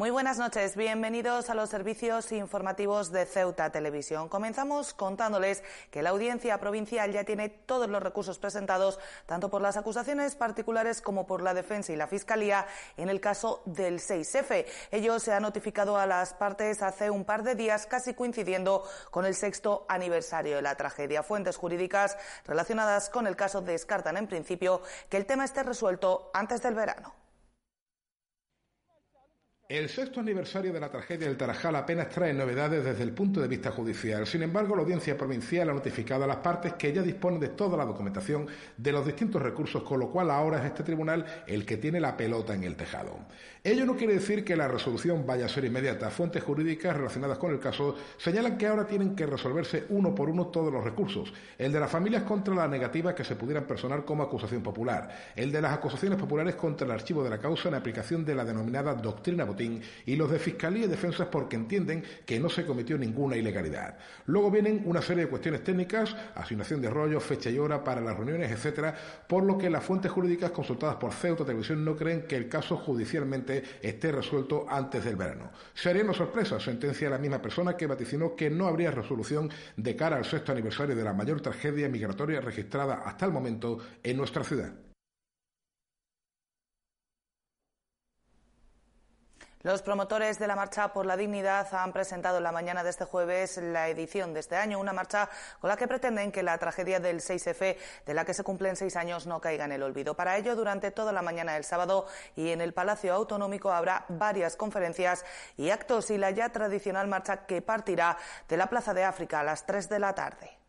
Muy buenas noches, bienvenidos a los servicios informativos de Ceuta Televisión. Comenzamos contándoles que la audiencia provincial ya tiene todos los recursos presentados, tanto por las acusaciones particulares como por la defensa y la fiscalía, en el caso del 6F. Ello se ha notificado a las partes hace un par de días, casi coincidiendo con el sexto aniversario de la tragedia. Fuentes jurídicas relacionadas con el caso descartan, en principio, que el tema esté resuelto antes del verano. El sexto aniversario de la tragedia del Tarajal apenas trae novedades desde el punto de vista judicial. Sin embargo, la audiencia provincial ha notificado a las partes que ya disponen de toda la documentación de los distintos recursos, con lo cual ahora es este tribunal el que tiene la pelota en el tejado. Ello no quiere decir que la resolución vaya a ser inmediata. Fuentes jurídicas relacionadas con el caso señalan que ahora tienen que resolverse uno por uno todos los recursos. El de las familias contra la negativa que se pudieran personar como acusación popular. El de las acusaciones populares contra el archivo de la causa en aplicación de la denominada doctrina y los de Fiscalía y Defensas porque entienden que no se cometió ninguna ilegalidad. Luego vienen una serie de cuestiones técnicas, asignación de rollos, fecha y hora para las reuniones, etcétera, por lo que las fuentes jurídicas consultadas por Ceuta Televisión no creen que el caso judicialmente esté resuelto antes del verano. Sería una sorpresa, sentencia la misma persona que vaticinó que no habría resolución de cara al sexto aniversario de la mayor tragedia migratoria registrada hasta el momento en nuestra ciudad. Los promotores de la Marcha por la Dignidad han presentado en la mañana de este jueves la edición de este año, una marcha con la que pretenden que la tragedia del 6F, de la que se cumplen seis años, no caiga en el olvido. Para ello, durante toda la mañana del sábado y en el Palacio Autonómico habrá varias conferencias y actos y la ya tradicional marcha que partirá de la Plaza de África a las tres de la tarde.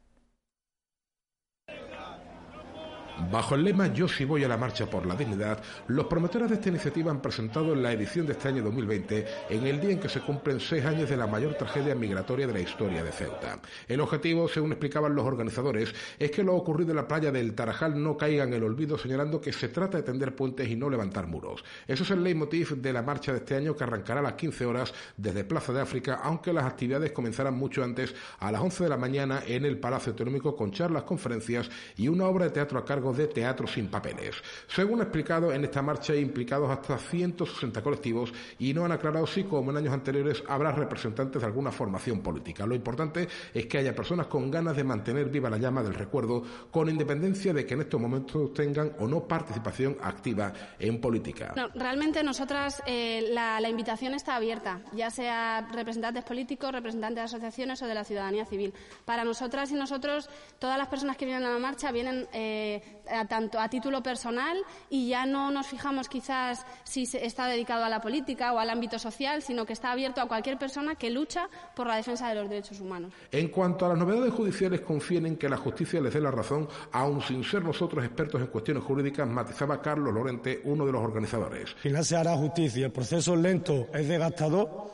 Bajo el lema Yo sí voy a la marcha por la dignidad, los promotores de esta iniciativa han presentado en la edición de este año 2020, en el día en que se cumplen seis años de la mayor tragedia migratoria de la historia de Ceuta. El objetivo, según explicaban los organizadores, es que lo ocurrido en la playa del Tarajal no caiga en el olvido, señalando que se trata de tender puentes y no levantar muros. Eso es el leitmotiv de la marcha de este año que arrancará a las 15 horas desde Plaza de África, aunque las actividades comenzarán mucho antes, a las 11 de la mañana, en el Palacio Autonómico con charlas, conferencias y una obra de teatro a cargo de teatro sin papeles. Según explicado, en esta marcha hay implicados hasta 160 colectivos y no han aclarado si, como en años anteriores, habrá representantes de alguna formación política. Lo importante es que haya personas con ganas de mantener viva la llama del recuerdo, con independencia de que en estos momentos tengan o no participación activa en política. realmente nosotras eh, la, invitación está abierta, ya sea representantes políticos, representantes de asociaciones o de la ciudadanía civil. Para nosotras y nosotros, todas las personas que vienen a la marcha vienen eh, a, tanto a título personal y ya no nos fijamos quizás si está dedicado a la política o al ámbito social, sino que está abierto a cualquier persona que lucha por la defensa de los derechos humanos. En cuanto a las novedades judiciales, confíen en que la justicia les dé la razón, aun sin ser nosotros expertos en cuestiones jurídicas, matizaba Carlos Lorente, uno de los organizadores. Al final se hará justicia. El proceso es lento, es desgastador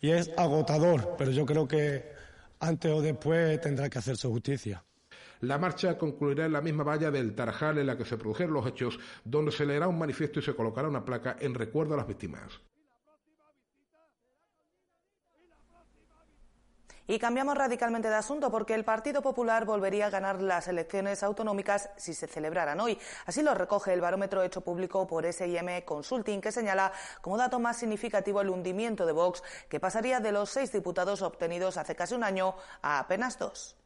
y es agotador, pero yo creo que antes o después tendrá que hacerse justicia. La marcha concluirá en la misma valla del Tarajal en la que se produjeron los hechos, donde se leerá un manifiesto y se colocará una placa en recuerdo a las víctimas. Y cambiamos radicalmente de asunto porque el Partido Popular volvería a ganar las elecciones autonómicas si se celebraran hoy. Así lo recoge el barómetro hecho público por SIM Consulting, que señala como dato más significativo el hundimiento de Vox, que pasaría de los seis diputados obtenidos hace casi un año a apenas dos.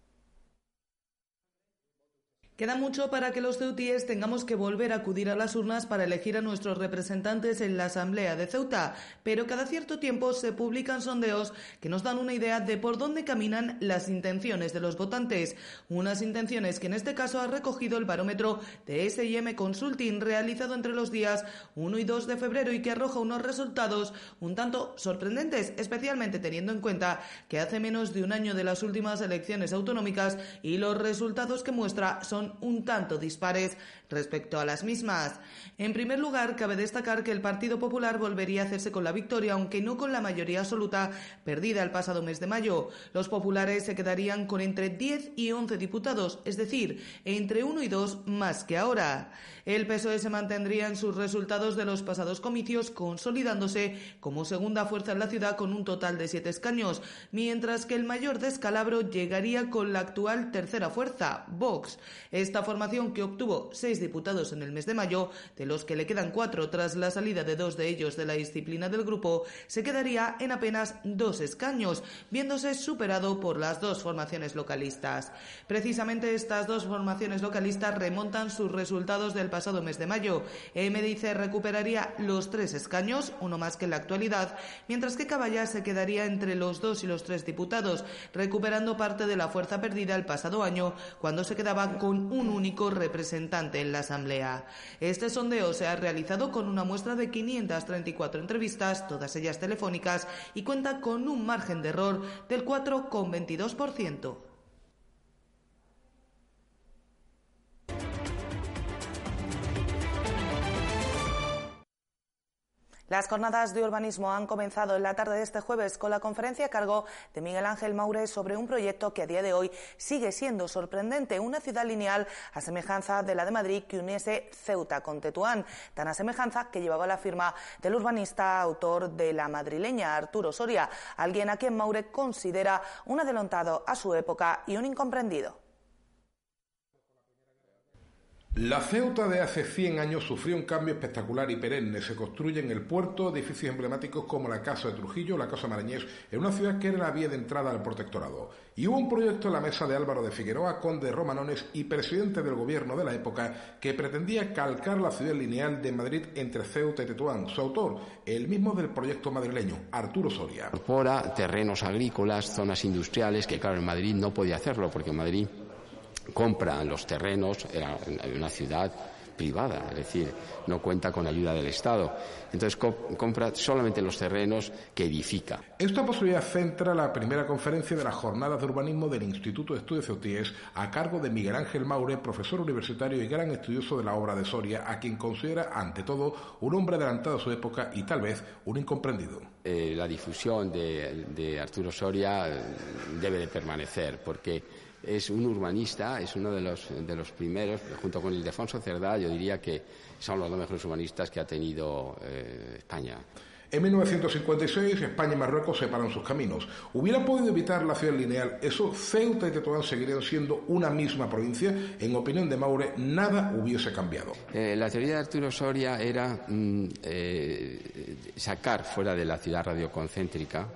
Queda mucho para que los ceutíes tengamos que volver a acudir a las urnas para elegir a nuestros representantes en la Asamblea de Ceuta, pero cada cierto tiempo se publican sondeos que nos dan una idea de por dónde caminan las intenciones de los votantes. Unas intenciones que en este caso ha recogido el barómetro de SIM Consulting realizado entre los días 1 y 2 de febrero y que arroja unos resultados un tanto sorprendentes, especialmente teniendo en cuenta que hace menos de un año de las últimas elecciones autonómicas y los resultados que muestra son un tanto dispares respecto a las mismas. En primer lugar, cabe destacar que el Partido Popular volvería a hacerse con la victoria, aunque no con la mayoría absoluta perdida el pasado mes de mayo. Los populares se quedarían con entre 10 y 11 diputados, es decir, entre 1 y 2 más que ahora. El PSOE se mantendría en sus resultados de los pasados comicios, consolidándose como segunda fuerza en la ciudad con un total de 7 escaños, mientras que el mayor descalabro llegaría con la actual tercera fuerza, Vox. Esta formación, que obtuvo seis diputados en el mes de mayo, de los que le quedan cuatro tras la salida de dos de ellos de la disciplina del grupo, se quedaría en apenas dos escaños, viéndose superado por las dos formaciones localistas. Precisamente estas dos formaciones localistas remontan sus resultados del pasado mes de mayo. MDIC recuperaría los tres escaños, uno más que en la actualidad, mientras que Caballa se quedaría entre los dos y los tres diputados, recuperando parte de la fuerza perdida el pasado año, cuando se quedaba con un único representante en la Asamblea. Este sondeo se ha realizado con una muestra de 534 entrevistas, todas ellas telefónicas, y cuenta con un margen de error del 4,22%. Las jornadas de urbanismo han comenzado en la tarde de este jueves con la conferencia a cargo de Miguel Ángel Maure sobre un proyecto que a día de hoy sigue siendo sorprendente, una ciudad lineal a semejanza de la de Madrid que uniese Ceuta con Tetuán, tan a semejanza que llevaba la firma del urbanista autor de la madrileña Arturo Soria, alguien a quien Maure considera un adelantado a su época y un incomprendido. La Ceuta de hace 100 años sufrió un cambio espectacular y perenne. Se construyen en el puerto edificios emblemáticos como la Casa de Trujillo, la Casa Marañés, en una ciudad que era la vía de entrada al protectorado. Y hubo un proyecto en la mesa de Álvaro de Figueroa, conde de Romanones y presidente del gobierno de la época, que pretendía calcar la ciudad lineal de Madrid entre Ceuta y Tetuán. Su autor, el mismo del proyecto madrileño, Arturo Soria. Incorpora terrenos agrícolas, zonas industriales, que claro, en Madrid no podía hacerlo, porque en Madrid compra los terrenos, era una ciudad privada, es decir, no cuenta con ayuda del Estado. Entonces compra solamente los terrenos que edifica. Esta posibilidad centra la primera conferencia de las jornadas de urbanismo del Instituto de Estudios Ceutíes a cargo de Miguel Ángel Maure, profesor universitario y gran estudioso de la obra de Soria, a quien considera, ante todo, un hombre adelantado a su época y tal vez un incomprendido. Eh, la difusión de, de Arturo Soria eh, debe de permanecer porque es un urbanista, es uno de los, de los primeros, junto con Ildefonso Cerdá, yo diría que son los dos mejores urbanistas que ha tenido eh, España. En 1956, España y Marruecos separan sus caminos. ¿Hubiera podido evitar la ciudad lineal? ¿Eso Ceuta y Tetuán seguirían siendo una misma provincia? En opinión de Maure, nada hubiese cambiado. Eh, la teoría de Arturo Soria era mm, eh, sacar fuera de la ciudad radioconcéntrica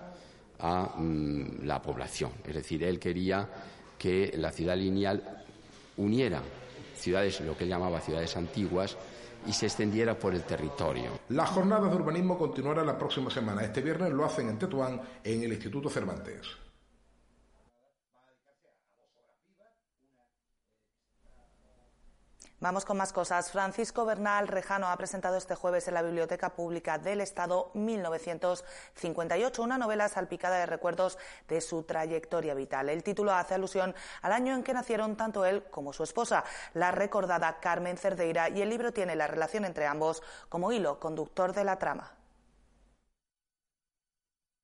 a mm, la población. Es decir, él quería que la ciudad lineal uniera ciudades, lo que él llamaba ciudades antiguas, y se extendiera por el territorio. Las jornadas de urbanismo continuarán la próxima semana. Este viernes lo hacen en Tetuán, en el Instituto Cervantes. Vamos con más cosas. Francisco Bernal Rejano ha presentado este jueves en la Biblioteca Pública del Estado 1958, una novela salpicada de recuerdos de su trayectoria vital. El título hace alusión al año en que nacieron tanto él como su esposa, la recordada Carmen Cerdeira, y el libro tiene la relación entre ambos como hilo conductor de la trama.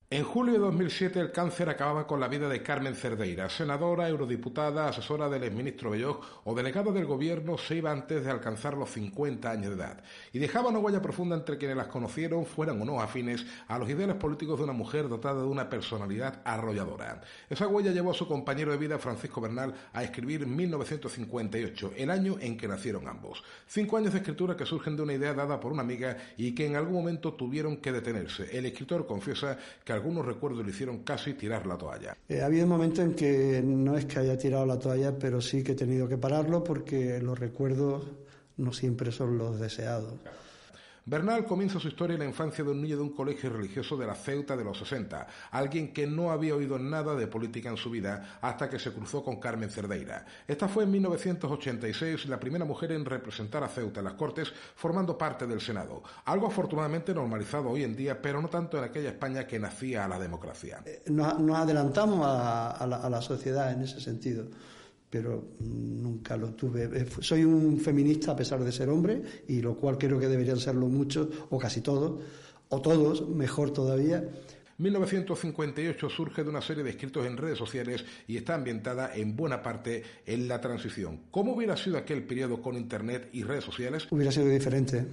En julio de 2007 el cáncer acababa con la vida de Carmen Cerdeira, senadora, eurodiputada, asesora del exministro Belloc o delegada del gobierno, se iba antes de alcanzar los 50 años de edad y dejaba una huella profunda entre quienes las conocieron, fueran o no afines a los ideales políticos de una mujer dotada de una personalidad arrolladora. Esa huella llevó a su compañero de vida, Francisco Bernal, a escribir 1958, el año en que nacieron ambos. Cinco años de escritura que surgen de una idea dada por una amiga y que en algún momento tuvieron que detenerse. El escritor confiesa que algunos recuerdos le hicieron casi tirar la toalla. Eh, ha habido momentos en que no es que haya tirado la toalla, pero sí que he tenido que pararlo porque los recuerdos no siempre son los deseados. Bernal comienza su historia en la infancia de un niño de un colegio religioso de la Ceuta de los 60, alguien que no había oído nada de política en su vida hasta que se cruzó con Carmen Cerdeira. Esta fue en 1986 la primera mujer en representar a Ceuta en las Cortes, formando parte del Senado. Algo afortunadamente normalizado hoy en día, pero no tanto en aquella España que nacía a la democracia. Eh, nos, adelantamos a la sociedad en ese sentido pero nunca lo tuve. Eh, soy un feminista a pesar de ser hombre, y lo cual creo que deberían serlo muchos, o casi todos, o todos, mejor todavía. 1958 surge de una serie de escritos en redes sociales y está ambientada en buena parte en la transición. ¿Cómo hubiera sido aquel periodo con Internet y redes sociales? Hubiera sido diferente.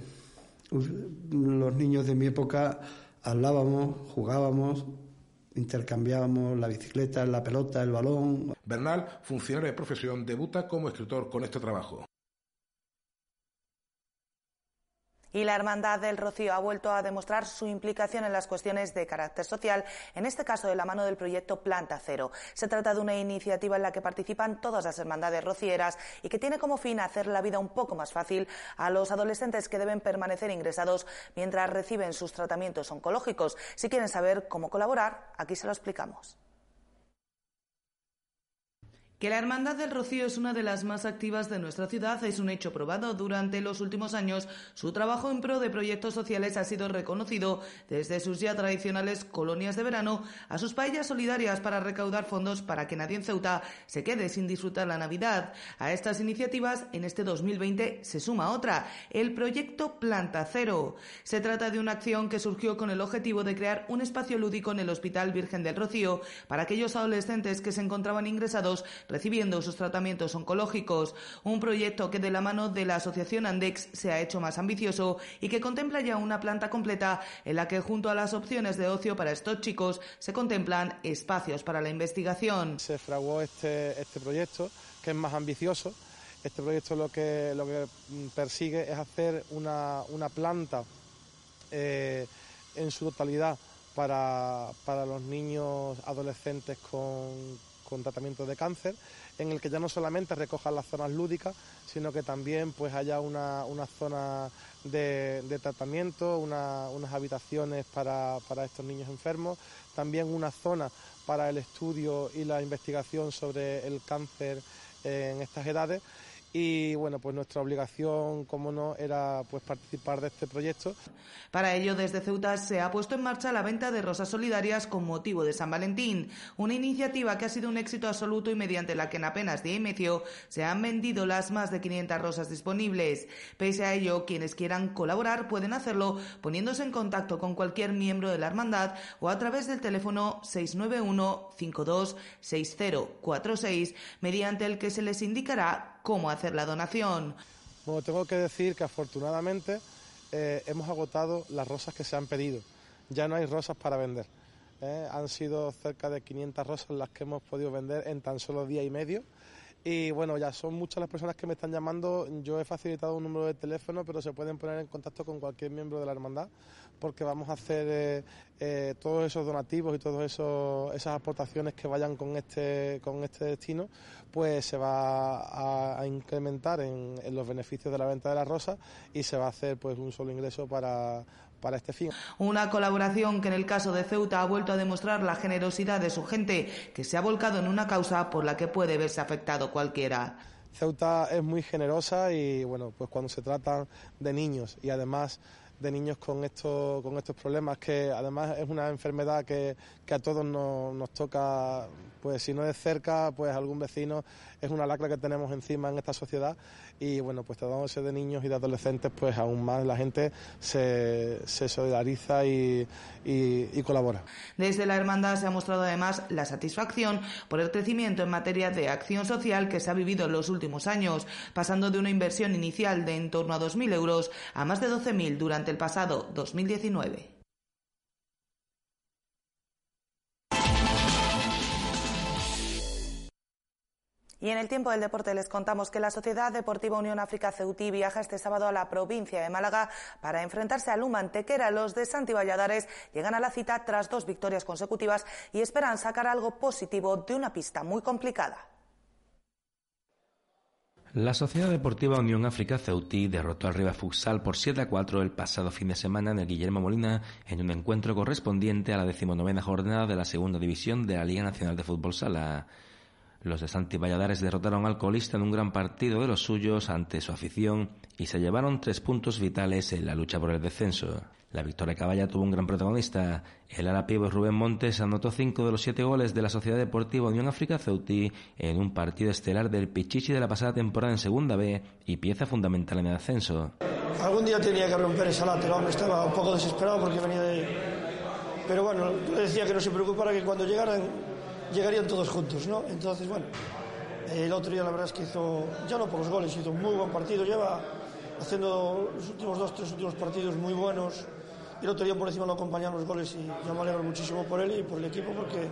Los niños de mi época hablábamos, jugábamos, intercambiábamos la bicicleta, la pelota, el balón. Bernal, funcionario de profesión, debuta como escritor con este trabajo. Y la Hermandad del Rocío ha vuelto a demostrar su implicación en las cuestiones de carácter social, en este caso de la mano del proyecto Planta Cero. Se trata de una iniciativa en la que participan todas las hermandades rocieras y que tiene como fin hacer la vida un poco más fácil a los adolescentes que deben permanecer ingresados mientras reciben sus tratamientos oncológicos. Si quieren saber cómo colaborar, aquí se lo explicamos. Que la Hermandad del Rocío es una de las más activas de nuestra ciudad es un hecho probado. Durante los últimos años, su trabajo en pro de proyectos sociales ha sido reconocido desde sus ya tradicionales colonias de verano a sus paellas solidarias para recaudar fondos para que nadie en Ceuta se quede sin disfrutar la Navidad. A estas iniciativas, en este 2020 se suma otra, el proyecto Planta Cero. Se trata de una acción que surgió con el objetivo de crear un espacio lúdico en el Hospital Virgen del Rocío para aquellos adolescentes que se encontraban ingresados recibiendo sus tratamientos oncológicos. Un proyecto que de la mano de la Asociación Andex se ha hecho más ambicioso y que contempla ya una planta completa en la que junto a las opciones de ocio para estos chicos se contemplan espacios para la investigación. Se fraguó este, este proyecto que es más ambicioso. Este proyecto lo que, persigue es hacer una, planta eh, en su totalidad para los niños adolescentes con, con tratamiento de cáncer, en el que ya no solamente recojan las zonas lúdicas, sino que también pues haya una, zona de, tratamiento, unas habitaciones para, para estos niños enfermos, también una zona para el estudio y la investigación sobre el cáncer en estas edades y bueno, pues nuestra obligación, como no, era pues participar de este proyecto. Para ello, desde Ceuta se ha puesto en marcha la venta de rosas solidarias con motivo de San Valentín, una iniciativa que ha sido un éxito absoluto y mediante la que en apenas día y medio se han vendido las más de 500 rosas disponibles. Pese a ello, quienes quieran colaborar pueden hacerlo poniéndose en contacto con cualquier miembro de la hermandad o a través del teléfono 691 526046 mediante el que se les indicará cómo hacer la donación. Bueno, tengo que decir que afortunadamente eh, hemos agotado las rosas que se han pedido. Ya no hay rosas para vender. ¿eh? han sido cerca de 500 rosas las que hemos podido vender en tan solo día y medio. Y bueno, ya son muchas las personas que me están llamando. Yo he facilitado un número de teléfono, pero se pueden poner en contacto con cualquier miembro de la hermandad porque vamos a hacer eh, eh, todos esos donativos y todas esas aportaciones que vayan con este, con este destino, pues se va a, incrementar en, los beneficios de la venta de las rosas y se va a hacer pues un solo ingreso para, para este fin. Una colaboración que en el caso de Ceuta ha vuelto a demostrar la generosidad de su gente, que se ha volcado en una causa por la que puede verse afectado cualquiera. Ceuta es muy generosa y bueno, pues cuando se trata de niños y además de niños con estos, con estos problemas, que además es una enfermedad que, que a todos nos, nos toca, pues si no de cerca, pues algún vecino, es una lacra que tenemos encima en esta sociedad y bueno, pues tratándose de niños y de adolescentes, pues aún más la gente se, se solidariza y, y, colabora. Desde la Hermandad se ha mostrado además la satisfacción por el crecimiento en materia de acción social que se ha vivido en los últimos años, pasando de una inversión inicial de en torno a 2.000 euros a más de 12.000 durante el pasado 2019. Y en el tiempo del deporte les contamos que la Sociedad Deportiva Unión África Ceutí viaja este sábado a la provincia de Málaga para enfrentarse al Humantequera. Los de Santi Valladares llegan a la cita tras dos victorias consecutivas y esperan sacar algo positivo de una pista muy complicada. La Sociedad Deportiva Unión África Ceutí derrotó al Riva Futsal por 7 a 4 el pasado fin de semana en el Guillermo Molina en un encuentro correspondiente a la decimonovena jornada de la segunda división de la Liga Nacional de Fútbol Sala. Los de Santi Valladares derrotaron al colista en un gran partido de los suyos ante su afición y se llevaron tres puntos vitales en la lucha por el descenso. La victoria caballa tuvo un gran protagonista. El arapivo Rubén Montes anotó cinco de los siete goles de la Sociedad Deportiva Unión África Ceutí en un partido estelar del Pichichi de la pasada temporada en Segunda B y pieza fundamental en el ascenso. Algún día tenía que romper esa lateral, estaba un poco desesperado porque venía de... Pero bueno, yo decía que no se preocupara que cuando llegaran llegarían todos juntos, ¿no? Entonces, bueno, el otro día la verdad es que hizo, ya no por los goles, hizo un muy buen partido, lleva haciendo los últimos dos, tres últimos partidos muy buenos. Y el otro día por encima lo acompañaron los goles y yo me alegro muchísimo por él y por el equipo porque,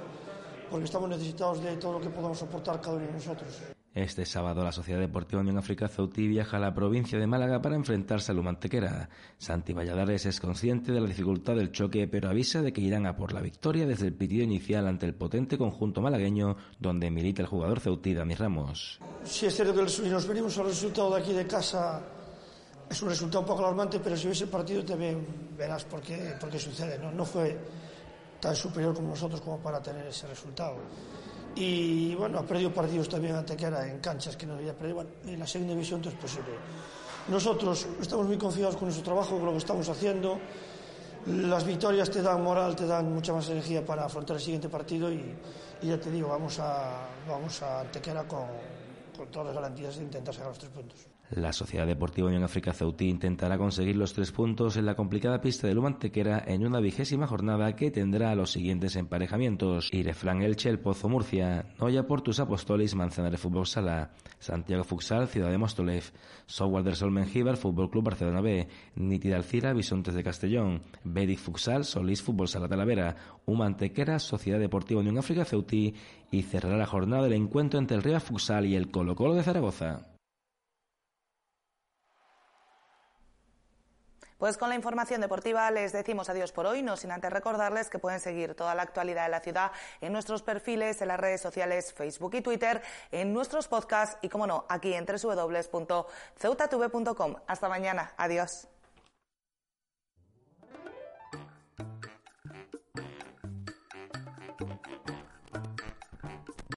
porque estamos necesitados de todo lo que podamos soportar cada uno de nosotros. Este sábado la Sociedad Deportiva Unión África Ceutí viaja a la provincia de Málaga para enfrentarse al Humantequera. Santi Valladares es consciente de la dificultad del choque, pero avisa de que irán a por la victoria desde el pitido inicial ante el potente conjunto malagueño donde milita el jugador ceutí Dami Ramos. Sí es cierto que si nos venimos al resultado de aquí de casa es un resultado un poco alarmante, pero si ves el partido también verás por qué, por qué sucede. ¿no? no fue tan superior como nosotros como para tener ese resultado. Y bueno, ha perdido partidos también Antequera en canchas que no debía perder. Bueno, en la segunda división todo es posible. Nosotros estamos muy confiados con nuestro trabajo, con lo que estamos haciendo. Las victorias te dan moral, te dan mucha más energía para afrontar el siguiente partido y, ya te digo, vamos a, vamos a Antequera con todas las garantías de intentar sacar los tres puntos. La Sociedad Deportiva Unión África Ceutí intentará conseguir los tres puntos en la complicada pista de Lumantequera en una vigésima jornada que tendrá los siguientes emparejamientos: Irefran Elche, El Pozo Murcia, Noya Portus Apostolis, Manzanares Fútbol Sala, Santiago Futsal, Ciudad de Móstoles, Software del Sol Fútbol Club Barcelona B, Nítida Alcira, Bisontes de Castellón, Bedic Futsal, Solís Fútbol Sala Talavera, Humantequera, Sociedad Deportiva Unión África Ceutí y cerrará la jornada del encuentro entre el Riva Futsal y el Colo Colo de Zaragoza. Pues con la información deportiva les decimos adiós por hoy, no sin antes recordarles que pueden seguir toda la actualidad de la ciudad en nuestros perfiles, en las redes sociales Facebook y Twitter, en nuestros podcasts y, como no, aquí en www.ceutatv.com. Hasta mañana. Adiós.